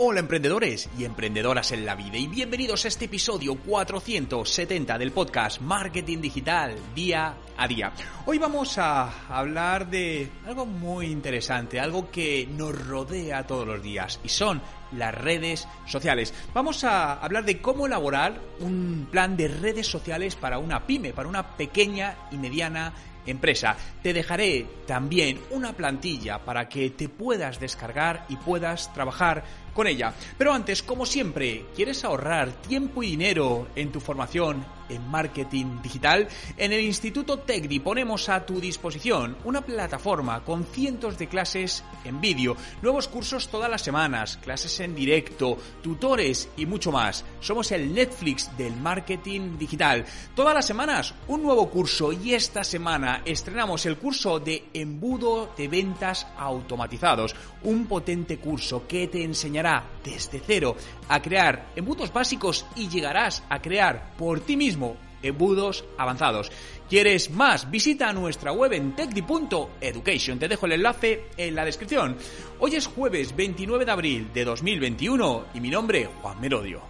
Hola emprendedores y emprendedoras en la vida y bienvenidos a este episodio 470 del podcast Marketing Digital Día a Día. Hoy vamos a hablar de algo muy interesante, algo que nos rodea todos los días y son las redes sociales. Vamos a hablar de cómo elaborar un plan de redes sociales para una pyme, para una pequeña y mediana empresa. Te dejaré también una plantilla para que te puedas descargar y puedas trabajar con ella. Pero antes, como siempre, ¿quieres ahorrar tiempo y dinero en tu formación en marketing digital? En el Instituto Tecdi ponemos a tu disposición una plataforma con cientos de clases en vídeo, nuevos cursos todas las semanas, clases en directo, tutores y mucho más. Somos el Netflix del marketing digital. Todas las semanas un nuevo curso y esta semana estrenamos el curso de embudo de ventas automatizados, un potente curso que te enseñará desde cero a crear embudos básicos y llegarás a crear por ti mismo embudos avanzados. ¿Quieres más? Visita nuestra web en techdi.education. Te dejo el enlace en la descripción. Hoy es jueves 29 de abril de 2021 y mi nombre Juan Merodio.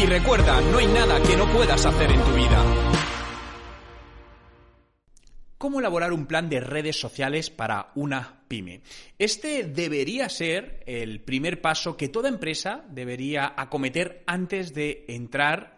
Y recuerda, no hay nada que no puedas hacer en tu vida. ¿Cómo elaborar un plan de redes sociales para una pyme? Este debería ser el primer paso que toda empresa debería acometer antes de entrar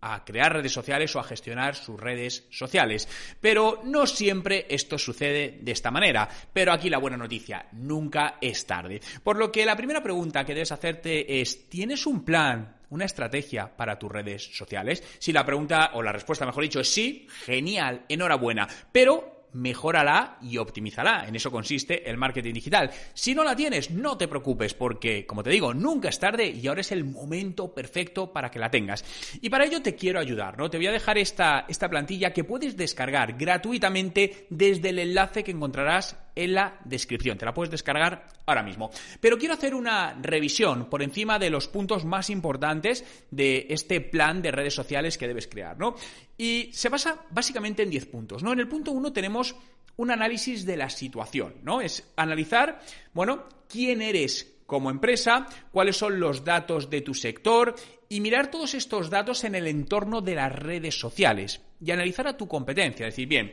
a crear redes sociales o a gestionar sus redes sociales. Pero no siempre esto sucede de esta manera. Pero aquí la buena noticia, nunca es tarde. Por lo que la primera pregunta que debes hacerte es, ¿tienes un plan una estrategia para tus redes sociales? Si la pregunta o la respuesta, mejor dicho, es sí, genial, enhorabuena. Pero mejórala y optimízala. En eso consiste el marketing digital. Si no la tienes, no te preocupes porque, como te digo, nunca es tarde y ahora es el momento perfecto para que la tengas. Y para ello te quiero ayudar, ¿no? Te voy a dejar esta, esta plantilla que puedes descargar gratuitamente desde el enlace que encontrarás en la descripción. Te la puedes descargar ahora mismo. Pero quiero hacer una revisión por encima de los puntos más importantes de este plan de redes sociales que debes crear, ¿no? Y se basa básicamente en 10 puntos, ¿no? En el punto 1 tenemos un análisis de la situación, ¿no? Es analizar, bueno, quién eres como empresa, cuáles son los datos de tu sector y mirar todos estos datos en el entorno de las redes sociales y analizar a tu competencia, es decir, bien,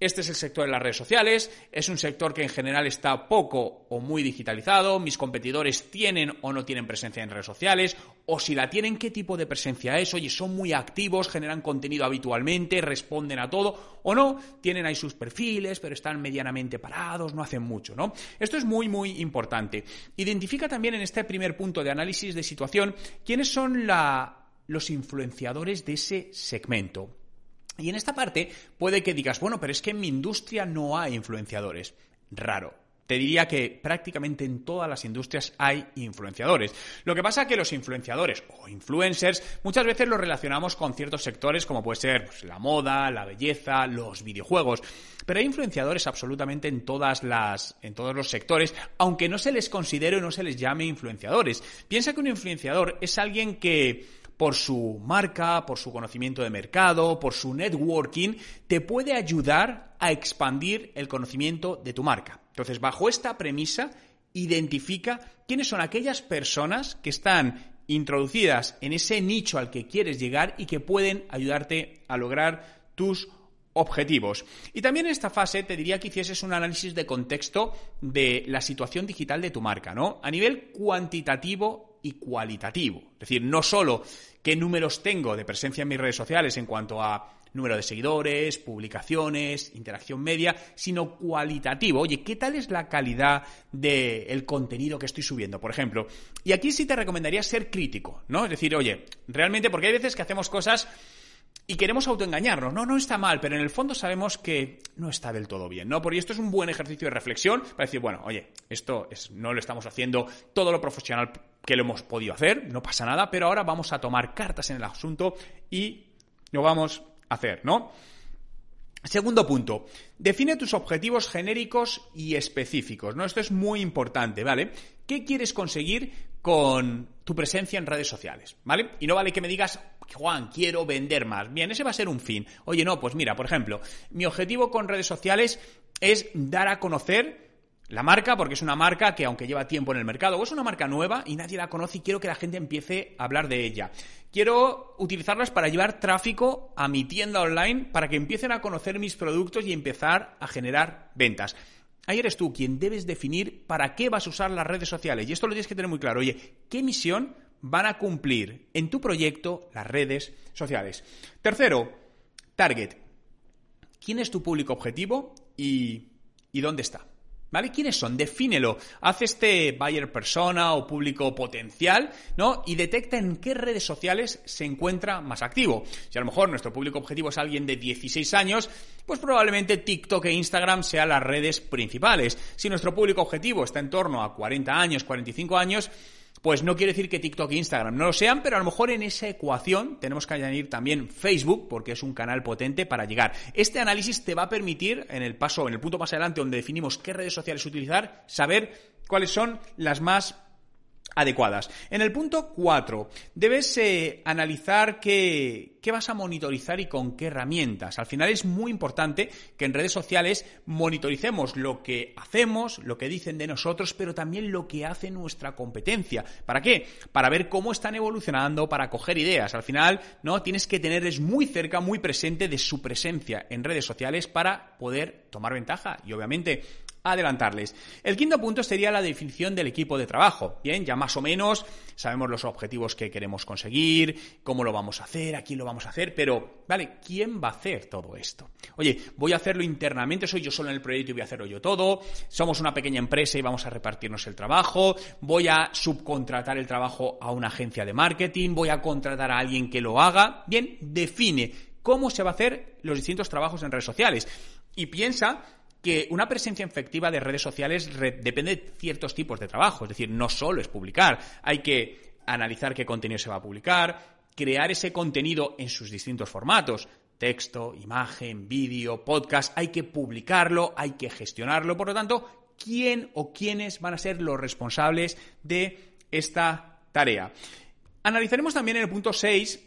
este es el sector de las redes sociales, es un sector que en general está poco o muy digitalizado, mis competidores tienen o no tienen presencia en redes sociales, o si la tienen, qué tipo de presencia es, oye, son muy activos, generan contenido habitualmente, responden a todo, o no, tienen ahí sus perfiles, pero están medianamente parados, no hacen mucho, ¿no? Esto es muy, muy importante. Identifica también en este primer punto de análisis de situación quiénes son los influenciadores de ese segmento. Y en esta parte puede que digas, bueno, pero es que en mi industria no hay influenciadores. Raro. Te diría que prácticamente en todas las industrias hay influenciadores. Lo que pasa es que los influenciadores o influencers muchas veces los relacionamos con ciertos sectores como puede ser pues, la moda, la belleza, los videojuegos. Pero hay influenciadores absolutamente en todas las, en todos los sectores, aunque no se les considere o no se les llame influenciadores. Piensa que un influenciador es alguien que por su marca, por su conocimiento de mercado, por su networking, te puede ayudar a expandir el conocimiento de tu marca. Entonces, bajo esta premisa, identifica quiénes son aquellas personas que están introducidas en ese nicho al que quieres llegar y que pueden ayudarte a lograr tus objetivos. Y también en esta fase te diría que hicieses un análisis de contexto de la situación digital de tu marca, ¿no? A nivel cuantitativo y cualitativo. Es decir, no solo qué números tengo de presencia en mis redes sociales en cuanto a número de seguidores, publicaciones, interacción media, sino cualitativo. Oye, ¿qué tal es la calidad del contenido que estoy subiendo, por ejemplo? Y aquí sí te recomendaría ser crítico, ¿no? Es decir, oye, realmente, porque hay veces que hacemos cosas y queremos autoengañarnos. No, no está mal, pero en el fondo sabemos que no está del todo bien, ¿no? Porque esto es un buen ejercicio de reflexión para decir, bueno, oye, esto es, no lo estamos haciendo todo lo profesional que lo hemos podido hacer, no pasa nada, pero ahora vamos a tomar cartas en el asunto y lo vamos a hacer, ¿no? Segundo punto, define tus objetivos genéricos y específicos, ¿no? Esto es muy importante, ¿vale? ¿Qué quieres conseguir con tu presencia en redes sociales, ¿vale? Y no vale que me digas, Juan, quiero vender más. Bien, ese va a ser un fin. Oye, no, pues mira, por ejemplo, mi objetivo con redes sociales es dar a conocer la marca, porque es una marca que aunque lleva tiempo en el mercado, o es una marca nueva y nadie la conoce y quiero que la gente empiece a hablar de ella. Quiero utilizarlas para llevar tráfico a mi tienda online para que empiecen a conocer mis productos y empezar a generar ventas. Ahí eres tú quien debes definir para qué vas a usar las redes sociales. Y esto lo tienes que tener muy claro. Oye, ¿qué misión van a cumplir en tu proyecto las redes sociales? Tercero, target. ¿Quién es tu público objetivo y, y dónde está? ¿Vale? ¿Quiénes son? Defínelo. Haz este buyer persona o público potencial, ¿no? Y detecta en qué redes sociales se encuentra más activo. Si a lo mejor nuestro público objetivo es alguien de 16 años, pues probablemente TikTok e Instagram sean las redes principales. Si nuestro público objetivo está en torno a 40 años, 45 años, pues no quiere decir que TikTok e Instagram no lo sean, pero a lo mejor en esa ecuación tenemos que añadir también Facebook, porque es un canal potente para llegar. Este análisis te va a permitir, en el paso, en el punto más adelante, donde definimos qué redes sociales utilizar, saber cuáles son las más adecuadas. En el punto 4, debes eh, analizar qué, qué, vas a monitorizar y con qué herramientas. Al final es muy importante que en redes sociales monitoricemos lo que hacemos, lo que dicen de nosotros, pero también lo que hace nuestra competencia. ¿Para qué? Para ver cómo están evolucionando, para coger ideas. Al final, ¿no? Tienes que tenerles muy cerca, muy presente de su presencia en redes sociales para poder tomar ventaja. Y obviamente adelantarles. El quinto punto sería la definición del equipo de trabajo. Bien, ya más o menos sabemos los objetivos que queremos conseguir, cómo lo vamos a hacer, a quién lo vamos a hacer, pero, vale, ¿quién va a hacer todo esto? Oye, voy a hacerlo internamente, soy yo solo en el proyecto y voy a hacerlo yo todo, somos una pequeña empresa y vamos a repartirnos el trabajo, voy a subcontratar el trabajo a una agencia de marketing, voy a contratar a alguien que lo haga. Bien, define cómo se va a hacer los distintos trabajos en redes sociales. Y piensa que una presencia efectiva de redes sociales depende de ciertos tipos de trabajo, es decir, no solo es publicar, hay que analizar qué contenido se va a publicar, crear ese contenido en sus distintos formatos, texto, imagen, vídeo, podcast, hay que publicarlo, hay que gestionarlo, por lo tanto, ¿quién o quiénes van a ser los responsables de esta tarea? Analizaremos también en el punto 6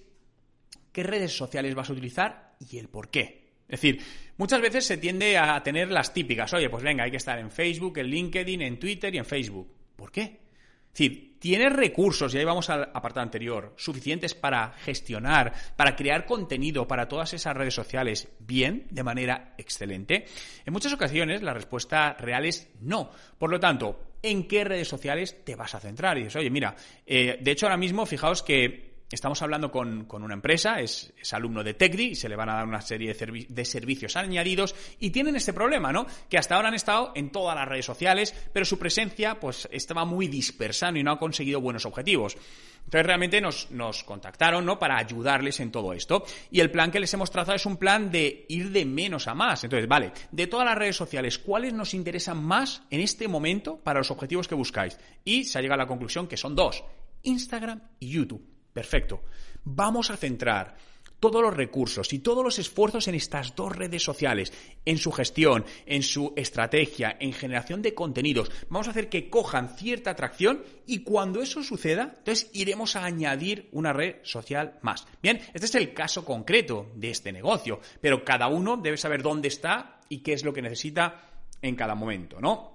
qué redes sociales vas a utilizar y el por qué. Es decir, muchas veces se tiende a tener las típicas. Oye, pues venga, hay que estar en Facebook, en LinkedIn, en Twitter y en Facebook. ¿Por qué? Es decir, tienes recursos, y ahí vamos al apartado anterior, suficientes para gestionar, para crear contenido para todas esas redes sociales bien, de manera excelente. En muchas ocasiones la respuesta real es no. Por lo tanto, ¿en qué redes sociales te vas a centrar? Y dices, oye, mira, eh, de hecho ahora mismo fijaos que estamos hablando con, una empresa, es, alumno de TECDI, y se le van a dar una serie de, servicios añadidos y tienen este problema, ¿no? Que hasta ahora han estado en todas las redes sociales, pero su presencia pues estaba muy dispersa y no ha conseguido buenos objetivos. Entonces realmente nos, nos contactaron, ¿no? Para ayudarles en todo esto. Y el plan que les hemos trazado es un plan de ir de menos a más. Entonces, vale, de todas las redes sociales, ¿cuáles nos interesan más en este momento para los objetivos que buscáis? Y se ha llegado a la conclusión que son dos, Instagram y YouTube. Perfecto. Vamos a centrar todos los recursos y todos los esfuerzos en estas dos redes sociales, en su gestión, en su estrategia, en generación de contenidos. Vamos a hacer que cojan cierta atracción y cuando eso suceda, entonces iremos a añadir una red social más. Bien, este es el caso concreto de este negocio, pero cada uno debe saber dónde está y qué es lo que necesita en cada momento, ¿no?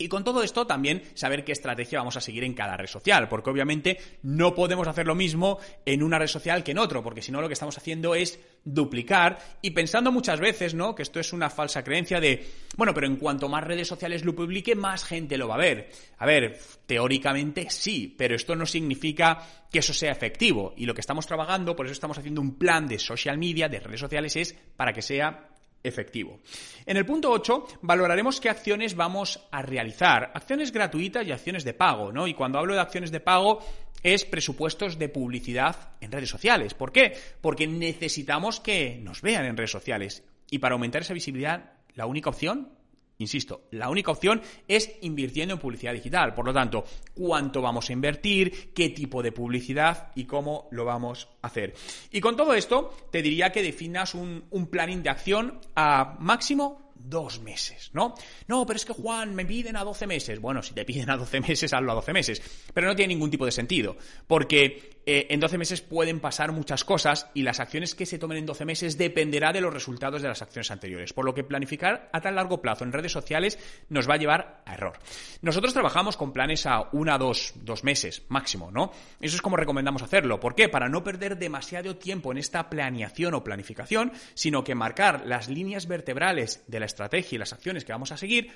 Y con todo esto también saber qué estrategia vamos a seguir en cada red social, porque obviamente no podemos hacer lo mismo en una red social que en otro, porque si no lo que estamos haciendo es duplicar y pensando muchas veces, ¿no? Que esto es una falsa creencia de, bueno, pero en cuanto más redes sociales lo publique, más gente lo va a ver. A ver, teóricamente sí, pero esto no significa que eso sea efectivo. Y lo que estamos trabajando, por eso estamos haciendo un plan de social media, de redes sociales, es para que sea efectivo. En el punto 8 valoraremos qué acciones vamos a realizar, acciones gratuitas y acciones de pago, ¿no? Y cuando hablo de acciones de pago, es presupuestos de publicidad en redes sociales. ¿Por qué? Porque necesitamos que nos vean en redes sociales. Y para aumentar esa visibilidad, la única opción Insisto, la única opción es invirtiendo en publicidad digital. Por lo tanto, cuánto vamos a invertir, qué tipo de publicidad y cómo lo vamos a hacer. Y con todo esto, te diría que definas un, planning de acción a máximo dos meses, ¿no? No, pero es que Juan, me piden a 12 meses. Bueno, si te piden a 12 meses, hazlo a 12 meses. Pero no tiene ningún tipo de sentido, porque eh, en 12 meses pueden pasar muchas cosas y las acciones que se tomen en 12 meses dependerá de los resultados de las acciones anteriores. Por lo que planificar a tan largo plazo en redes sociales nos va a llevar a error. Nosotros trabajamos con planes a una, dos, dos meses máximo, ¿no? Eso es como recomendamos hacerlo. ¿Por qué? Para no perder demasiado tiempo en esta planeación o planificación, sino que marcar las líneas vertebrales de la estrategia y las acciones que vamos a seguir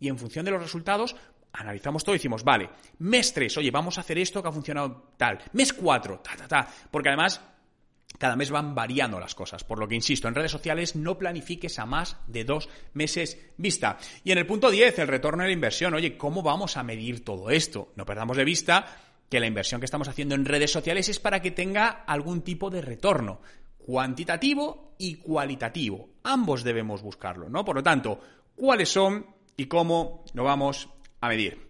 y en función de los resultados analizamos todo y decimos, vale, mes 3, oye, vamos a hacer esto que ha funcionado tal, mes 4, ta, ta, ta, porque además cada mes van variando las cosas, por lo que insisto, en redes sociales no planifiques a más de dos meses vista. Y en el punto 10, el retorno de la inversión, oye, ¿cómo vamos a medir todo esto? No perdamos de vista que la inversión que estamos haciendo en redes sociales es para que tenga algún tipo de retorno cuantitativo y cualitativo. Ambos debemos buscarlo, ¿no? Por lo tanto, ¿cuáles son y cómo lo vamos a medir?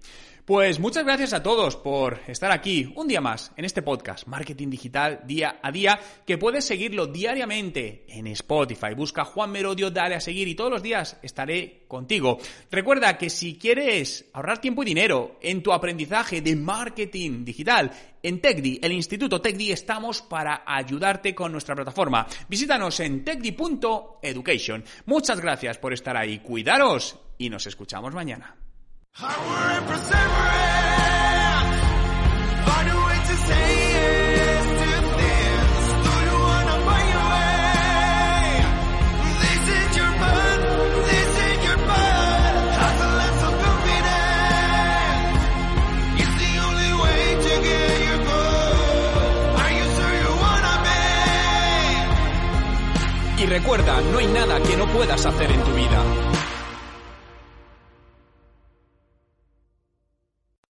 Pues muchas gracias a todos por estar aquí un día más en este podcast, Marketing Digital Día a Día, que puedes seguirlo diariamente en Spotify. Busca Juan Merodio, dale a seguir y todos los días estaré contigo. Recuerda que si quieres ahorrar tiempo y dinero en tu aprendizaje de marketing digital, en TechDi, el Instituto TechDi, estamos para ayudarte con nuestra plataforma. Visítanos en techdi.education. Muchas gracias por estar ahí. Cuidaros y nos escuchamos mañana. Y recuerda, no hay nada que no puedas hacer en tu vida.